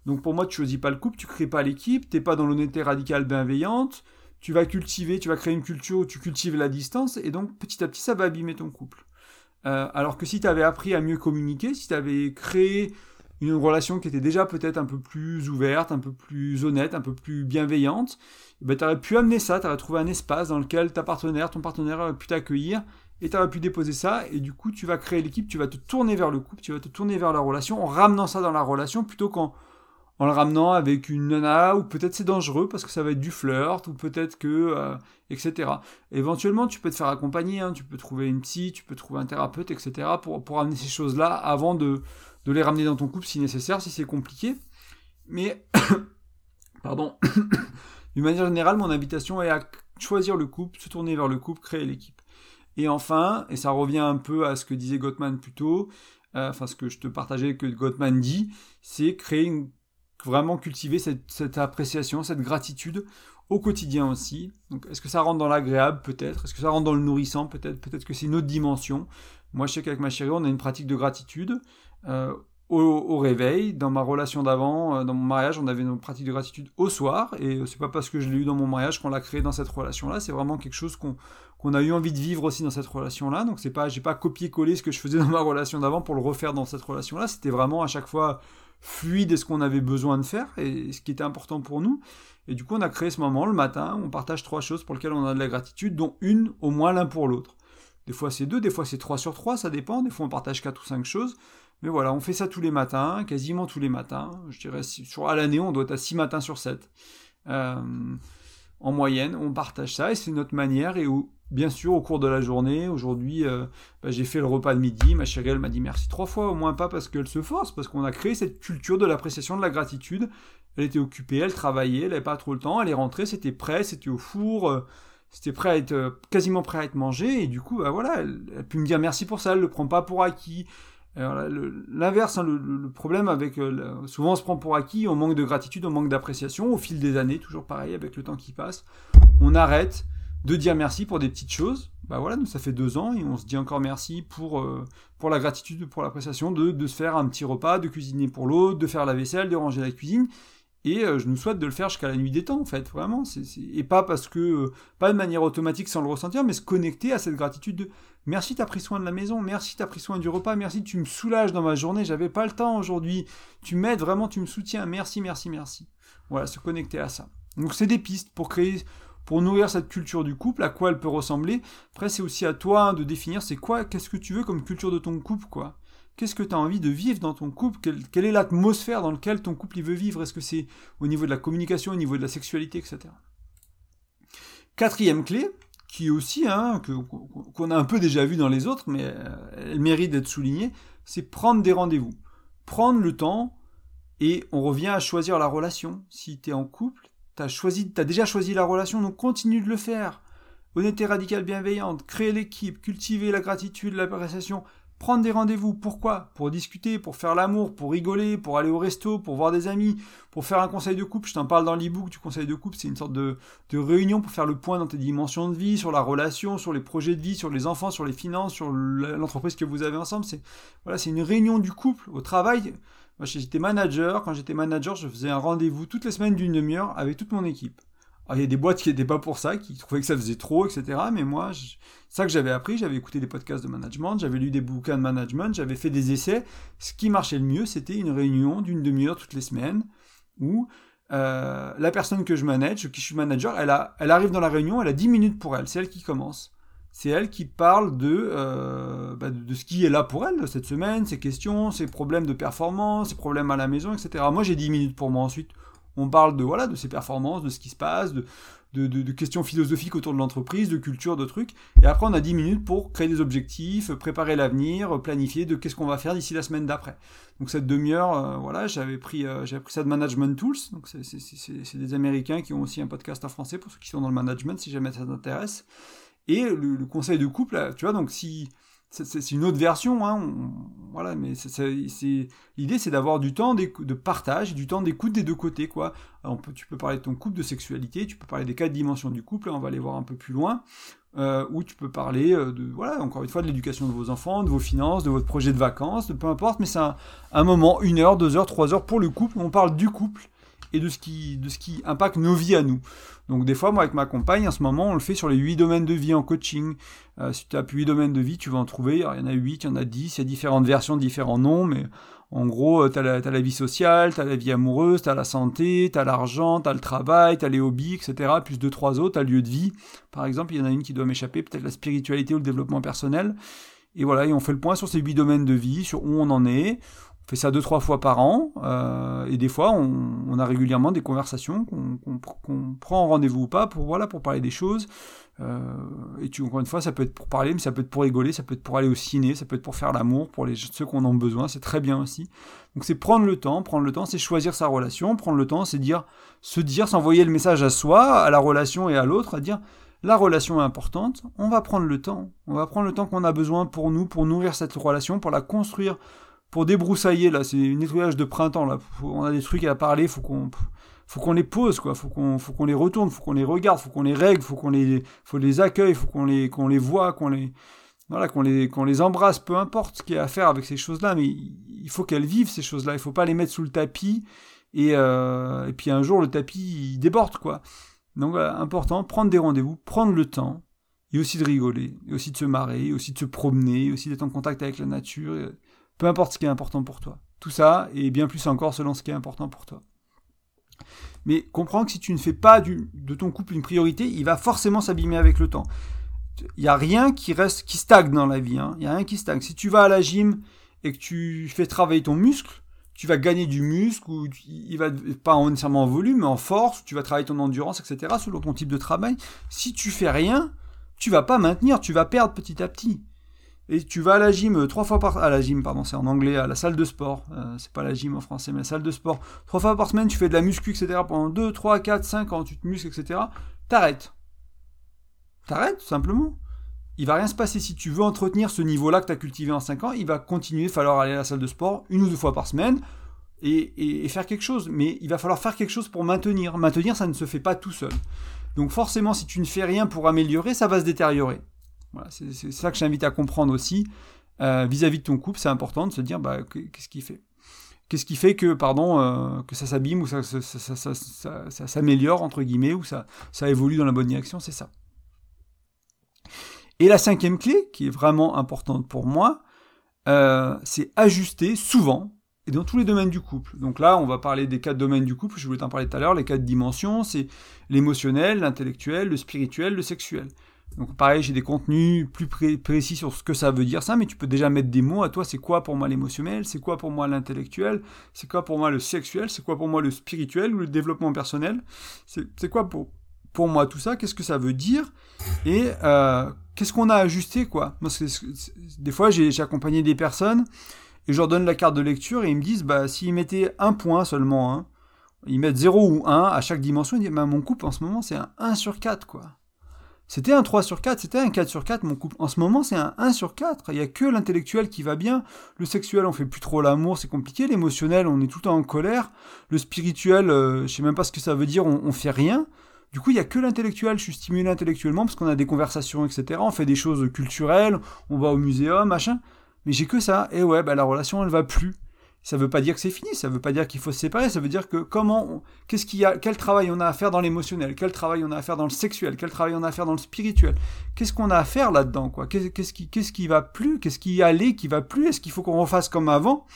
Donc pour moi, tu choisis pas le couple, tu crées pas l'équipe, t'es pas dans l'honnêteté radicale bienveillante, tu vas cultiver, tu vas créer une culture où tu cultives la distance, et donc petit à petit, ça va abîmer ton couple. Euh, alors que si tu avais appris à mieux communiquer, si tu avais créé une relation qui était déjà peut-être un peu plus ouverte, un peu plus honnête, un peu plus bienveillante, eh ben, tu pu amener ça, tu aurais trouvé un espace dans lequel ta partenaire, ton partenaire aurait pu t'accueillir, et tu pu déposer ça, et du coup tu vas créer l'équipe, tu vas te tourner vers le couple, tu vas te tourner vers la relation, en ramenant ça dans la relation, plutôt qu'en en le ramenant avec une nana, ou peut-être c'est dangereux parce que ça va être du flirt, ou peut-être que, euh, etc. Éventuellement, tu peux te faire accompagner, hein, tu peux trouver une psy, tu peux trouver un thérapeute, etc. pour, pour amener ces choses-là avant de, de les ramener dans ton couple si nécessaire, si c'est compliqué. Mais, pardon, d'une manière générale, mon invitation est à choisir le couple, se tourner vers le couple, créer l'équipe. Et enfin, et ça revient un peu à ce que disait Gottman plus tôt, euh, enfin ce que je te partageais que Gottman dit, c'est créer une vraiment cultiver cette, appréciation, cette gratitude au quotidien aussi. Donc, est-ce que ça rentre dans l'agréable Peut-être? Est-ce que ça rentre dans le nourrissant Peut-être? Peut-être que c'est une autre dimension. Moi, je sais qu'avec ma chérie, on a une pratique de gratitude. Euh, au, réveil, dans ma relation d'avant, euh, dans mon mariage, on avait une pratique de gratitude au soir, et c'est pas parce que je l'ai eu dans mon mariage qu'on l'a créé dans cette relation-là, c'est vraiment quelque chose qu'on a eu envie de vivre aussi dans cette relation-là. Donc c'est pas, j'ai pas copié-collé ce que je faisais dans ma relation d'avant pour le refaire dans cette relation-là. C'était vraiment à chaque fois fluide et ce qu'on avait besoin de faire et ce qui était important pour nous. Et du coup, on a créé ce moment le matin on partage trois choses pour lesquelles on a de la gratitude, dont une au moins l'un pour l'autre. Des fois c'est deux, des fois c'est trois sur trois, ça dépend. Des fois on partage quatre ou cinq choses. Mais voilà, on fait ça tous les matins, quasiment tous les matins. Je dirais, sur, à l'année, on doit être à six matins sur sept. Euh, en moyenne, on partage ça et c'est notre manière. Et bien sûr, au cours de la journée, aujourd'hui, euh, bah, j'ai fait le repas de midi. Ma chérie, elle m'a dit merci trois fois, au moins pas parce qu'elle se force, parce qu'on a créé cette culture de l'appréciation de la gratitude. Elle était occupée, elle travaillait, elle n'avait pas trop le temps, elle est rentrée, c'était prêt, c'était au four. Euh, c'était prêt à être quasiment prêt à être mangé et du coup bah voilà elle, elle, a pu me dire merci pour ça elle le prend pas pour acquis L'inverse, hein, le, problème avec souvent on se prend pour acquis, on manque de gratitude, on manque d'appréciation au fil des années, toujours pareil avec le temps qui passe. On arrête de dire merci pour des petites choses. Bah voilà, nous ça fait deux ans et on se dit encore merci pour euh, pour la gratitude, pour l'appréciation de, de se faire un petit repas, de cuisiner pour l'autre, de faire la vaisselle, de ranger la cuisine. Et euh, je nous souhaite de le faire jusqu'à la nuit des temps, en fait, vraiment. Et pas parce que, euh, pas de manière automatique sans le ressentir, mais se connecter à cette gratitude de merci, t'as pris soin de la maison, merci, t'as pris soin du repas, merci, tu me soulages dans ma journée, j'avais pas le temps aujourd'hui, tu m'aides vraiment, tu me soutiens, merci, merci, merci. Voilà, se connecter à ça. Donc c'est des pistes pour créer, pour nourrir cette culture du couple, à quoi elle peut ressembler. Après, c'est aussi à toi de définir c'est quoi, qu'est-ce que tu veux comme culture de ton couple, quoi. Qu'est-ce que tu as envie de vivre dans ton couple? Quelle, est l'atmosphère dans laquelle ton couple il veut vivre? Est-ce que c'est au niveau de la communication, au niveau de la sexualité, etc. Quatrième clé, qui aussi, hein, qu'on a un peu déjà vu dans les autres, mais euh, elle mérite d'être soulignée, c'est prendre des rendez-vous. Prendre le temps, et on revient à choisir la relation. Si tu es en couple, tu as déjà choisi la relation, donc continue de le faire. Honnêteté radicale bienveillante, créer l'équipe, cultiver la gratitude, l'appréciation, prendre des rendez-vous. Pourquoi Pour discuter, pour faire l'amour, pour rigoler, pour aller au resto, pour voir des amis, pour faire un conseil de couple. Je t'en parle dans l'e-book du conseil de couple. C'est une sorte de, réunion pour faire le point dans tes dimensions de vie, sur la relation, sur les projets de vie, sur les enfants, sur les finances, sur l'entreprise que vous avez ensemble. C'est voilà, c'est une réunion du couple au travail. Moi, j'étais manager. Quand j'étais manager, je faisais un rendez-vous toutes les semaines d'une demi-heure avec toute mon équipe. Alors, il y a des boîtes qui n'étaient pas pour ça, qui trouvaient que ça faisait trop, etc. Mais moi, ça que j'avais appris. J'avais écouté des podcasts de management, j'avais lu des bouquins de management, j'avais fait des essais. Ce qui marchait le mieux, c'était une réunion d'une demi-heure toutes les semaines où euh, la personne que je manage, qui je suis manager, elle, a, elle arrive dans la réunion, elle a 10 minutes pour elle. C'est elle qui commence. C'est elle qui parle de, euh, bah, de ce qui est là pour elle cette semaine, ses questions, ses problèmes de performance, ses problèmes à la maison, etc. Moi, j'ai 10 minutes pour moi ensuite. On parle de voilà de ses performances, de ce qui se passe, de, questions philosophiques autour de l'entreprise, de culture, de trucs. Et après, on a 10 minutes pour créer des objectifs, préparer l'avenir, planifier de qu'est-ce qu'on va faire d'ici la semaine d'après. Donc cette demi-heure, euh, voilà, j'avais pris, euh, pris ça de Management Tools. Donc c'est des Américains qui ont aussi un podcast en français pour ceux qui sont dans le management, si jamais ça t'intéresse. Et le, le, conseil de couple, tu vois, donc si c'est une autre version, hein, voilà, mais l'idée c'est d'avoir du temps de partage, du temps d'écoute des deux côtés, quoi. tu peux parler de ton couple, de sexualité, tu peux parler des quatre dimensions du couple, on va aller voir un peu plus loin, euh, ou tu peux parler euh, de, encore une fois, de l'éducation de vos enfants, de vos finances, de votre projet de vacances, de peu importe, mais c'est un, moment, une heure, deux heures, trois heures pour le couple, on parle du couple et de ce qui, de ce qui impacte nos vies à nous. Donc des fois, moi avec ma compagne, en ce moment, on le fait sur les huit domaines de vie en coaching. Euh, si tu as plus huit domaines de vie, tu vas en trouver. il y en a huit, il y en a dix, il y a différentes versions, différents noms, mais en gros, euh, tu as, la vie sociale, tu as la vie amoureuse, tu as la santé, tu as l'argent, tu as le travail, tu as les hobbies, etc. Plus deux, trois autres, tu as le lieu de vie. Par exemple, il y en a une qui doit m'échapper, peut-être la spiritualité ou le développement personnel. Et voilà, et on fait le point sur ces huit domaines de vie, sur où on en est fait ça deux, trois fois par an, euh, et des fois, on, a régulièrement des conversations qu'on prend rendez-vous ou pas pour, voilà, pour parler des choses. Euh, et tu, encore une fois, ça peut être pour parler, mais ça peut être pour rigoler, ça peut être pour aller au ciné, ça peut être pour faire l'amour, pour les, ceux qui en ont besoin, c'est très bien aussi. Donc c'est prendre le temps, prendre le temps, c'est choisir sa relation, prendre le temps, c'est dire, se dire, s'envoyer le message à soi, à la relation et à l'autre, à dire, la relation est importante, on va prendre le temps, on va prendre le temps qu'on a besoin pour nous, pour nourrir cette relation, pour la construire pour débroussailler, là, c'est un nettoyage de printemps, là. on a des trucs à parler, faut qu'on, faut qu'on les pose, quoi. Faut qu'on, faut qu'on les retourne, faut qu'on les regarde, faut qu'on les règle, faut qu'on les, faut les accueille, faut qu'on les, qu'on les voit, qu'on les, voilà, qu'on les, qu'on les embrasse, peu importe ce qu'il y a à faire avec ces choses-là, mais il faut qu'elles vivent, ces choses-là. Il faut pas les mettre sous le tapis, et, euh, puis un jour, le tapis, déborde, quoi. Donc, voilà, important, prendre des rendez-vous, prendre le temps, et aussi de rigoler, et aussi de se marrer, et aussi de se promener, et aussi d'être en contact avec la nature peu importe ce qui est important pour toi. Tout ça, et bien plus encore selon ce qui est important pour toi. Mais comprends que si tu ne fais pas de ton couple une priorité, il va forcément s'abîmer avec le temps. Il n'y a rien qui reste, qui stagne dans la vie. Hein. Il n'y a rien qui stagne. Si tu vas à la gym et que tu fais travailler ton muscle, tu vas gagner du muscle, ou il va pas nécessairement en volume, mais en force, tu vas travailler ton endurance, etc., selon ton type de travail. Si tu fais rien, tu vas pas maintenir, tu vas perdre petit à petit et tu vas à la gym euh, trois fois par à la gym pardon c'est en anglais à la salle de sport. Euh, c'est pas la gym en français mais la salle de sport. Trois fois par semaine tu fais de la muscu etc pendant 2, 3, 4, 5 ans tu te muscles etc t'arrêtes. T'arrêtes tout simplement. Il va rien se passer. Si tu veux entretenir ce niveau là que tu as cultivé en 5 ans il va continuer falloir aller à la salle de sport une ou deux fois par semaine et, et faire quelque chose. Mais il va falloir faire quelque chose pour maintenir. Maintenir ça ne se fait pas tout seul. Donc forcément si tu ne fais rien pour améliorer ça va se détériorer c'est ça que j'invite à comprendre aussi euh, vis-à-vis de ton couple. C'est important de se dire bah, qu'est-ce qui fait Qu'est-ce qui fait que, pardon, euh, que ça s'abîme ou ça, s'améliore, entre guillemets, ou ça, ça évolue dans la bonne direction C'est ça. Et la cinquième clé, qui est vraiment importante pour moi, euh, c'est ajuster souvent, et dans tous les domaines du couple. Donc là, on va parler des quatre domaines du couple, je voulais t'en parler tout à l'heure, les quatre dimensions, c'est l'émotionnel, l'intellectuel, le spirituel, le sexuel. Donc pareil, j'ai des contenus plus précis sur ce que ça veut dire ça, mais tu peux déjà mettre des mots à toi, c'est quoi pour moi l'émotionnel, c'est quoi pour moi l'intellectuel, c'est quoi pour moi le sexuel, c'est quoi pour moi le spirituel ou le développement personnel, c'est quoi pour, pour moi tout ça, qu'est-ce que ça veut dire, et euh, qu'est-ce qu'on a ajusté quoi? Moi, des fois j'ai accompagné des personnes, et je leur donne la carte de lecture, et ils me disent, bah s'ils mettaient un point seulement, hein, ils mettent 0 ou 1 à chaque dimension, ils disent, bah, mon couple en ce moment c'est un 1 sur 4 quoi. C'était un 3 sur 4, c'était un 4 sur 4, mon couple. En ce moment, c'est un 1 sur 4. Il n'y a que l'intellectuel qui va bien. Le sexuel, on fait plus trop l'amour, c'est compliqué. L'émotionnel, on est tout le temps en colère. Le spirituel, euh, je sais même pas ce que ça veut dire, on, fait rien. Du coup, il n'y a que l'intellectuel. Je suis stimulé intellectuellement parce qu'on a des conversations, etc. On fait des choses culturelles, on va au muséum, machin. Mais j'ai que ça. Et ouais, bah, la relation, elle va plus ça ne veut pas dire que c'est fini, ça ne veut pas dire qu'il faut se séparer, ça veut dire que comment, qu'est-ce qu'il y a, quel travail on a à faire dans l'émotionnel, quel travail on a à faire dans le sexuel, quel travail on a à faire dans le spirituel, qu'est-ce qu'on a à faire là-dedans, quoi, qu'est-ce qui, qu'est-ce qui va plus, qu'est-ce qui allait, qui va plus, est-ce qu'il faut qu'on refasse comme avant,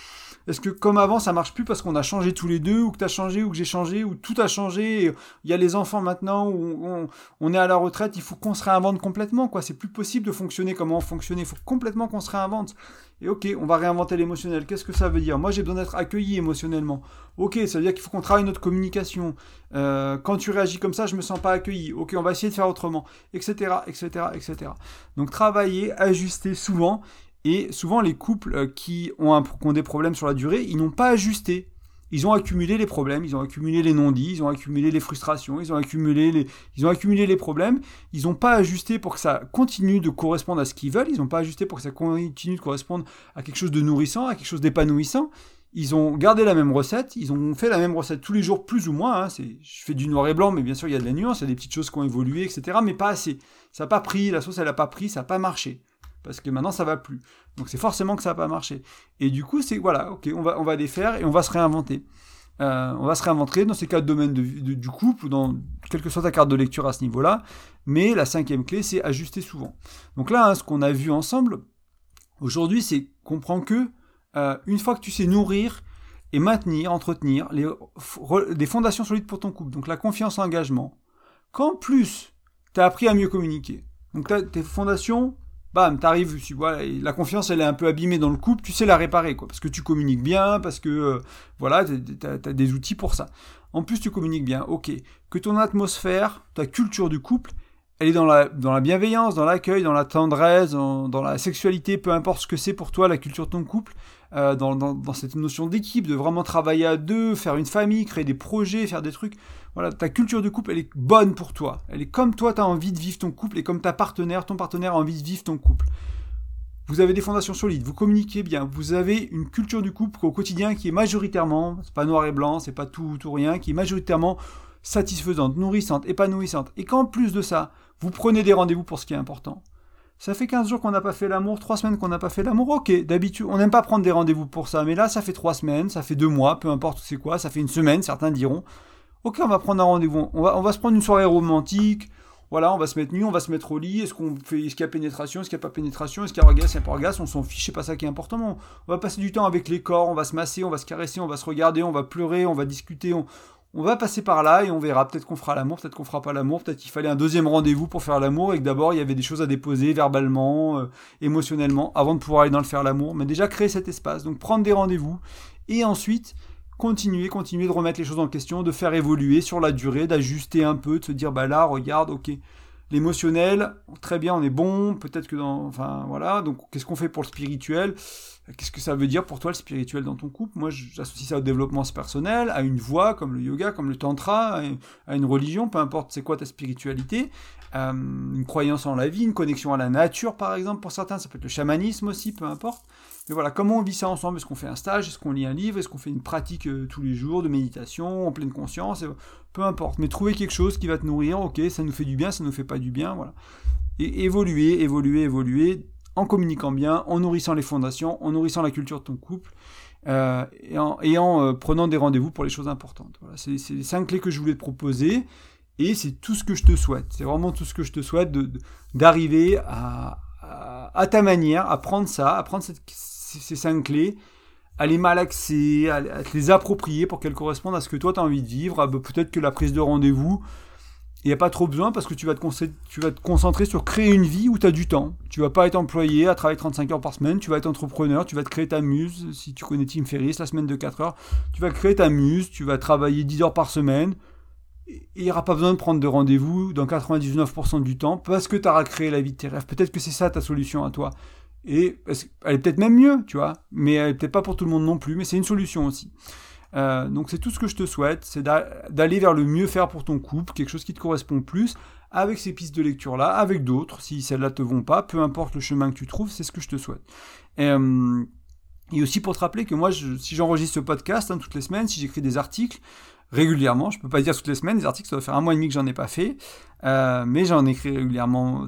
est-ce que comme avant ça marche plus parce qu'on a changé tous les deux, ou que tu as changé, ou que j'ai changé, ou tout a changé, il y a les enfants maintenant, ou on, est à la retraite, il faut qu'on se réinvente complètement, quoi, c'est plus possible de fonctionner comme on fonctionnait, il faut complètement qu'on se réinvente. Et ok, on va réinventer l'émotionnel. Qu'est-ce que ça veut dire? Moi, j'ai besoin d'être accueilli émotionnellement. Ok, ça veut dire qu'il faut qu'on travaille notre communication. Euh, quand tu réagis comme ça, je me sens pas accueilli. Ok, on va essayer de faire autrement, etc., etc., etc. Donc travailler, ajuster souvent. Et souvent, les couples euh, qui ont, qui ont des problèmes sur la durée, ils n'ont pas ajusté ils ont accumulé les problèmes, ils ont accumulé les non-dits, ils ont accumulé les frustrations, ils ont accumulé les, ils ont accumulé les problèmes. Ils n'ont pas ajusté pour que ça continue de correspondre à ce qu'ils veulent. Ils n'ont pas ajusté pour que ça continue de correspondre à quelque chose de nourrissant, à quelque chose d'épanouissant. Ils ont gardé la même recette, ils ont fait la même recette tous les jours, plus ou moins. Hein. Je fais du noir et blanc, mais bien sûr il y a de la nuance, il y a des petites choses qui ont évolué, etc. Mais pas assez. Ça n'a pas pris, la sauce elle n'a pas pris, ça n'a pas marché parce que maintenant ça va plus. Donc c'est forcément que ça va pas marcher. Et du coup, c'est voilà, ok, on va, on va les faire et on va se réinventer. Euh, on va se réinventer dans ces quatre domaines du couple ou dans quelle que soit ta carte de lecture à ce niveau-là. Mais la cinquième clé, c'est ajuster souvent. Donc là, hein, ce qu'on a vu ensemble aujourd'hui, c'est comprends que euh, une fois que tu sais nourrir et maintenir, entretenir les, des fondations solides pour ton couple, donc la confiance, l'engagement, qu'en plus tu as appris à mieux communiquer. Donc tes fondations bam, t'arrives, tu vois, la confiance elle est un peu abîmée dans le couple, tu sais la réparer, quoi, parce que tu communiques bien, parce que, euh, voilà, t'as as des outils pour ça. En plus, tu communiques bien, ok. Que ton atmosphère, ta culture du couple, elle est dans la, dans la bienveillance, dans l'accueil, dans la tendresse, dans, la sexualité, peu importe ce que c'est pour toi, la culture de ton couple, euh, dans, cette notion d'équipe, de vraiment travailler à deux, faire une famille, créer des projets, faire des trucs. Voilà, ta culture de couple, elle est bonne pour toi. Elle est comme toi, tu as envie de vivre ton couple et comme ta partenaire, ton partenaire a envie de vivre ton couple. Vous avez des fondations solides, vous communiquez bien, vous avez une culture du couple au quotidien qui est majoritairement, c'est pas noir et blanc, c'est pas tout, tout rien, qui est majoritairement satisfaisante, nourrissante, épanouissante. Et qu'en plus de ça, vous prenez des rendez-vous pour ce qui est important. Ça fait 15 jours qu'on n'a pas fait l'amour, 3 semaines qu'on n'a pas fait l'amour, ok, d'habitude, on n'aime pas prendre des rendez-vous pour ça, mais là, ça fait 3 semaines, ça fait 2 mois, peu importe c'est quoi, ça fait une semaine, certains diront, ok, on va prendre un rendez-vous, on va, on va se prendre une soirée romantique, voilà, on va se mettre nu, on va se mettre au lit, est-ce qu'on fait, est-ce qu'il y a pénétration, est-ce qu'il n'y a pas pénétration, est-ce qu'il y a orgasme, est-ce qu'il n'y a pas orgasme, on s'en fiche, c'est pas ça qui est important, on va passer du temps avec les corps, on va se masser, on va se caresser, on va se regarder, on va pleurer, on va discuter, on, va passer par là et on verra. Peut-être qu'on fera l'amour, peut-être qu'on fera pas l'amour, peut-être qu'il fallait un deuxième rendez-vous pour faire l'amour et que d'abord il y avait des choses à déposer verbalement, euh, émotionnellement, avant de pouvoir aller dans le faire l'amour. Mais déjà créer cet espace, donc prendre des rendez-vous et ensuite continuer, continuer de remettre les choses en question, de faire évoluer sur la durée, d'ajuster un peu, de se dire bah là regarde, ok, l'émotionnel, très bien, on est bon, peut-être que dans, enfin voilà, donc qu'est-ce qu'on fait pour le spirituel? Qu'est-ce que ça veut dire pour toi le spirituel dans ton couple? Moi, j'associe ça au développement personnel, à une voie comme le yoga, comme le tantra, à une religion, peu importe c'est quoi ta spiritualité, euh, une croyance en la vie, une connexion à la nature, par exemple, pour certains, ça peut être le chamanisme aussi, peu importe. Mais voilà, comment on vit ça ensemble? Est-ce qu'on fait un stage? Est-ce qu'on lit un livre? Est-ce qu'on fait une pratique euh, tous les jours de méditation, en pleine conscience? Peu importe, mais trouver quelque chose qui va te nourrir, ok, ça nous fait du bien, ça nous fait pas du bien, voilà. Et évoluer, évoluer, évoluer en communiquant bien, en nourrissant les fondations, en nourrissant la culture de ton couple, euh, et en, euh, prenant des rendez-vous pour les choses importantes. Voilà, c'est les cinq clés que je voulais te proposer, et c'est tout ce que je te souhaite. C'est vraiment tout ce que je te souhaite d'arriver à, à, ta manière, à prendre ça, à prendre ces cinq clés, à les malaxer, à, te les approprier pour qu'elles correspondent à ce que toi tu as envie de vivre. Peut-être que la prise de rendez-vous, il n'y a pas trop besoin parce que tu vas, te tu vas te concentrer sur créer une vie où tu as du temps. Tu vas pas être employé à travailler 35 heures par semaine, tu vas être entrepreneur, tu vas te créer ta muse. Si tu connais Tim Ferriss, la semaine de 4 heures, tu vas créer ta muse, tu vas travailler 10 heures par semaine. Et il n'y aura pas besoin de prendre de rendez-vous dans 99% du temps parce que tu auras créé la vie de tes rêves. Peut-être que c'est ça ta solution à toi. Et elle est peut-être même mieux, tu vois, mais elle est peut-être pas pour tout le monde non plus, mais c'est une solution aussi. Euh, donc c'est tout ce que je te souhaite, c'est d'aller vers le mieux faire pour ton couple, quelque chose qui te correspond plus, avec ces pistes de lecture-là, avec d'autres, si celles-là te vont pas, peu importe le chemin que tu trouves, c'est ce que je te souhaite. Et, euh, aussi pour te rappeler que moi, si j'enregistre ce podcast hein, toutes les semaines, si j'écris des articles, régulièrement. Je peux pas dire toutes les semaines, des articles, ça doit faire un mois et demi que j'en ai pas fait, euh, mais j'en écris régulièrement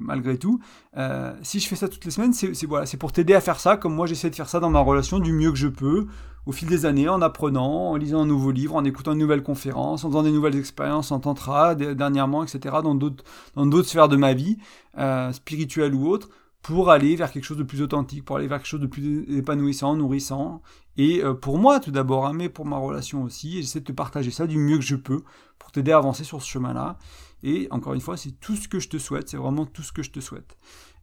malgré tout. Euh, si je fais ça toutes les semaines, c'est voilà, pour t'aider à faire ça, comme moi j'essaie de faire ça dans ma relation du mieux que je peux, au fil des années, en apprenant, en lisant un nouveau livre, en écoutant une nouvelle conférence, en faisant des nouvelles expériences en tantra dernièrement, etc. dans d'autres dans d'autres sphères de ma vie, euh, spirituelle ou autre pour aller vers quelque chose de plus authentique, pour aller vers quelque chose de plus épanouissant, nourrissant. Et euh, pour moi tout d'abord, hein, mais pour ma relation aussi. J'essaie de te partager ça du mieux que je peux pour t'aider à avancer sur ce chemin-là. Et encore une fois, c'est tout ce que je te souhaite, c'est vraiment tout ce que je te souhaite.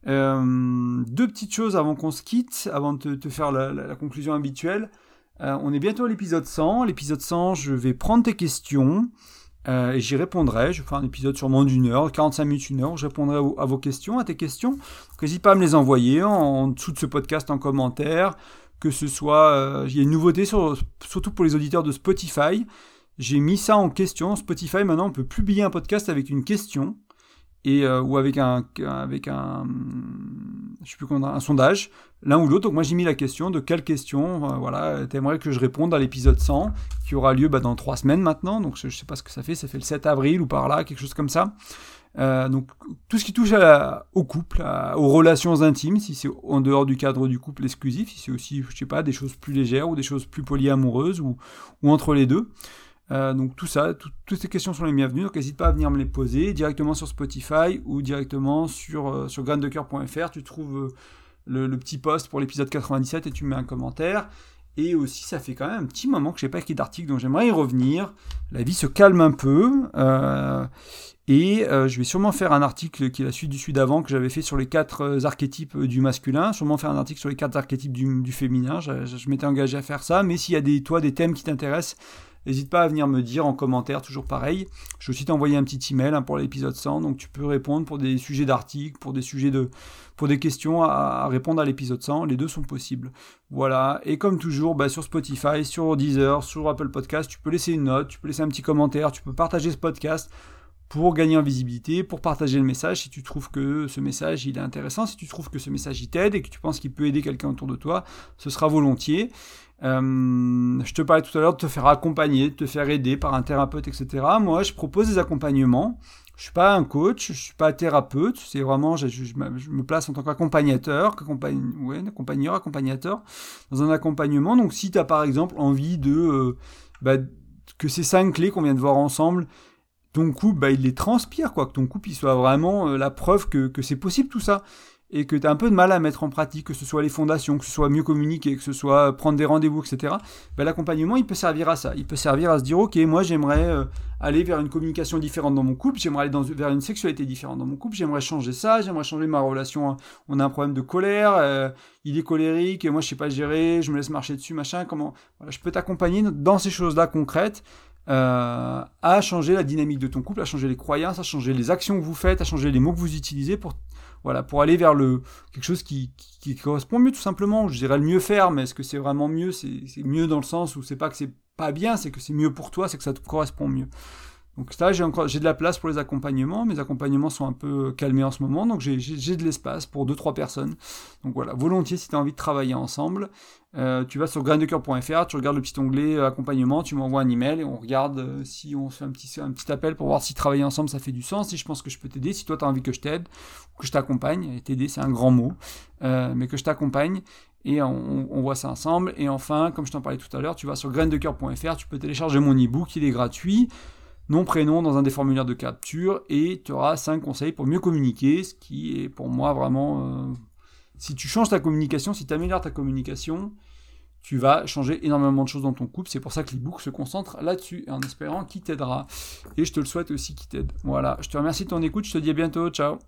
Euh, deux petites choses avant qu'on se quitte, avant de te, faire la, conclusion habituelle. Euh, on est bientôt à l'épisode 100. L'épisode 100, je vais prendre tes questions. Euh, et j'y répondrai. Je ferai un épisode sûrement d'une heure, 45 minutes, une heure. Je répondrai à, vos questions, à tes questions. N'hésite pas à me les envoyer en, dessous de ce podcast en commentaire. Que ce soit. Euh, il y a une nouveauté, sur, surtout pour les auditeurs de Spotify. J'ai mis ça en question. Spotify, maintenant, on peut publier un podcast avec une question et euh, ou avec un avec un je sais plus comment un sondage l'un ou l'autre. Donc moi j'ai mis la question de quelle question euh, voilà t'aimerais que je réponde à l'épisode 100 qui aura lieu bah, dans trois semaines maintenant. Donc je, sais pas ce que ça fait. Ça fait le 7 avril ou par là quelque chose comme ça. Euh, donc tout ce qui touche au couple aux relations intimes si c'est en dehors du cadre du couple exclusif si c'est aussi je sais pas des choses plus légères ou des choses plus polyamoureuses ou ou entre les deux euh, donc tout ça, toutes ces questions sont les bienvenues, donc n'hésite pas à venir me les poser directement sur Spotify ou directement sur, euh, sur Tu trouves euh, le, petit post pour l'épisode 97 et tu mets un commentaire. Et aussi, ça fait quand même un petit moment que je n'ai pas écrit d'article, donc j'aimerais y revenir. La vie se calme un peu. Euh, et je vais sûrement faire un article qui est la suite du suite d'avant que j'avais fait sur les quatre archétypes du masculin. Sûrement faire un article sur les quatre archétypes du, féminin. Je, je m'étais engagé à faire ça. Mais s'il y a des, toi, des thèmes qui t'intéressent, N'hésite pas à venir me dire en commentaire, toujours pareil. Je vais aussi t'envoyer un petit email hein, pour l'épisode 100, donc tu peux répondre pour des sujets d'articles, pour des sujets de, pour des questions à, répondre à l'épisode 100. Les deux sont possibles. Voilà. Et comme toujours, bah, sur Spotify, sur Deezer, sur Apple Podcast, tu peux laisser une note, tu peux laisser un petit commentaire, tu peux partager ce podcast pour gagner en visibilité, pour partager le message si tu trouves que ce message il est intéressant, si tu trouves que ce message il t'aide et que tu penses qu'il peut aider quelqu'un autour de toi, ce sera volontiers. Euh, je te parlais tout à l'heure de te faire accompagner, de te faire aider par un thérapeute, etc. Moi, je propose des accompagnements. Je suis pas un coach, je suis pas thérapeute. C'est vraiment, je, me place en tant qu'accompagnateur, ouais, accompagneur, accompagnateur dans un accompagnement. Donc, si tu as par exemple envie de euh, bah, que ces cinq clés qu'on vient de voir ensemble, ton couple, bah, il les transpire, quoi, que ton couple il soit vraiment euh, la preuve que, c'est possible tout ça. Et que tu as un peu de mal à mettre en pratique, que ce soit les fondations, que ce soit mieux communiquer, que ce soit prendre des rendez-vous, etc., ben, l'accompagnement, il peut servir à ça. Il peut servir à se dire, ok, moi j'aimerais euh, aller vers une communication différente dans mon couple, j'aimerais aller vers une sexualité différente dans mon couple, j'aimerais changer ça, j'aimerais changer ma relation. On a un problème de colère, euh, il est colérique, et moi je sais pas gérer, je me laisse marcher dessus, machin, comment... Je peux t'accompagner dans ces choses-là concrètes, euh, à changer la dynamique de ton couple, à changer les croyances, à changer les actions que vous faites, à changer les mots que vous utilisez pour voilà, pour aller vers le quelque chose qui, qui, correspond mieux tout simplement. Je dirais le mieux faire, mais est-ce que c'est vraiment mieux? C'est mieux dans le sens où c'est pas que c'est pas bien, c'est que c'est mieux pour toi, c'est que ça te correspond mieux. Donc là, j'ai encore j'ai de la place pour les accompagnements. Mes accompagnements sont un peu calmés en ce moment, donc j'ai de l'espace pour deux trois personnes. Donc voilà, volontiers si tu as envie de travailler ensemble, euh, tu vas sur graindecoeur.fr, tu regardes le petit onglet euh, accompagnement, tu m'envoies un email et on regarde euh, si on fait un petit appel pour voir si travailler ensemble ça fait du sens, si je pense que je peux t'aider, si toi tu as envie que je t'aide que je t'accompagne. Et t'aider c'est un grand mot, mais que je t'accompagne et on, on, voit ça ensemble. Et enfin, comme je t'en parlais tout à l'heure, tu vas sur graindecoeur.fr, tu peux télécharger mon e-book, il est gratuit nom, prénom dans un des formulaires de capture et tu auras 5 conseils pour mieux communiquer, ce qui est pour moi vraiment... Si tu changes ta communication, si tu améliores ta communication, tu vas changer énormément de choses dans ton couple. C'est pour ça que l'ebook se concentre là-dessus, en espérant qu'il t'aidera. Et je te le souhaite aussi qu'il t'aide. Voilà, je te remercie de ton écoute, je te dis à bientôt, ciao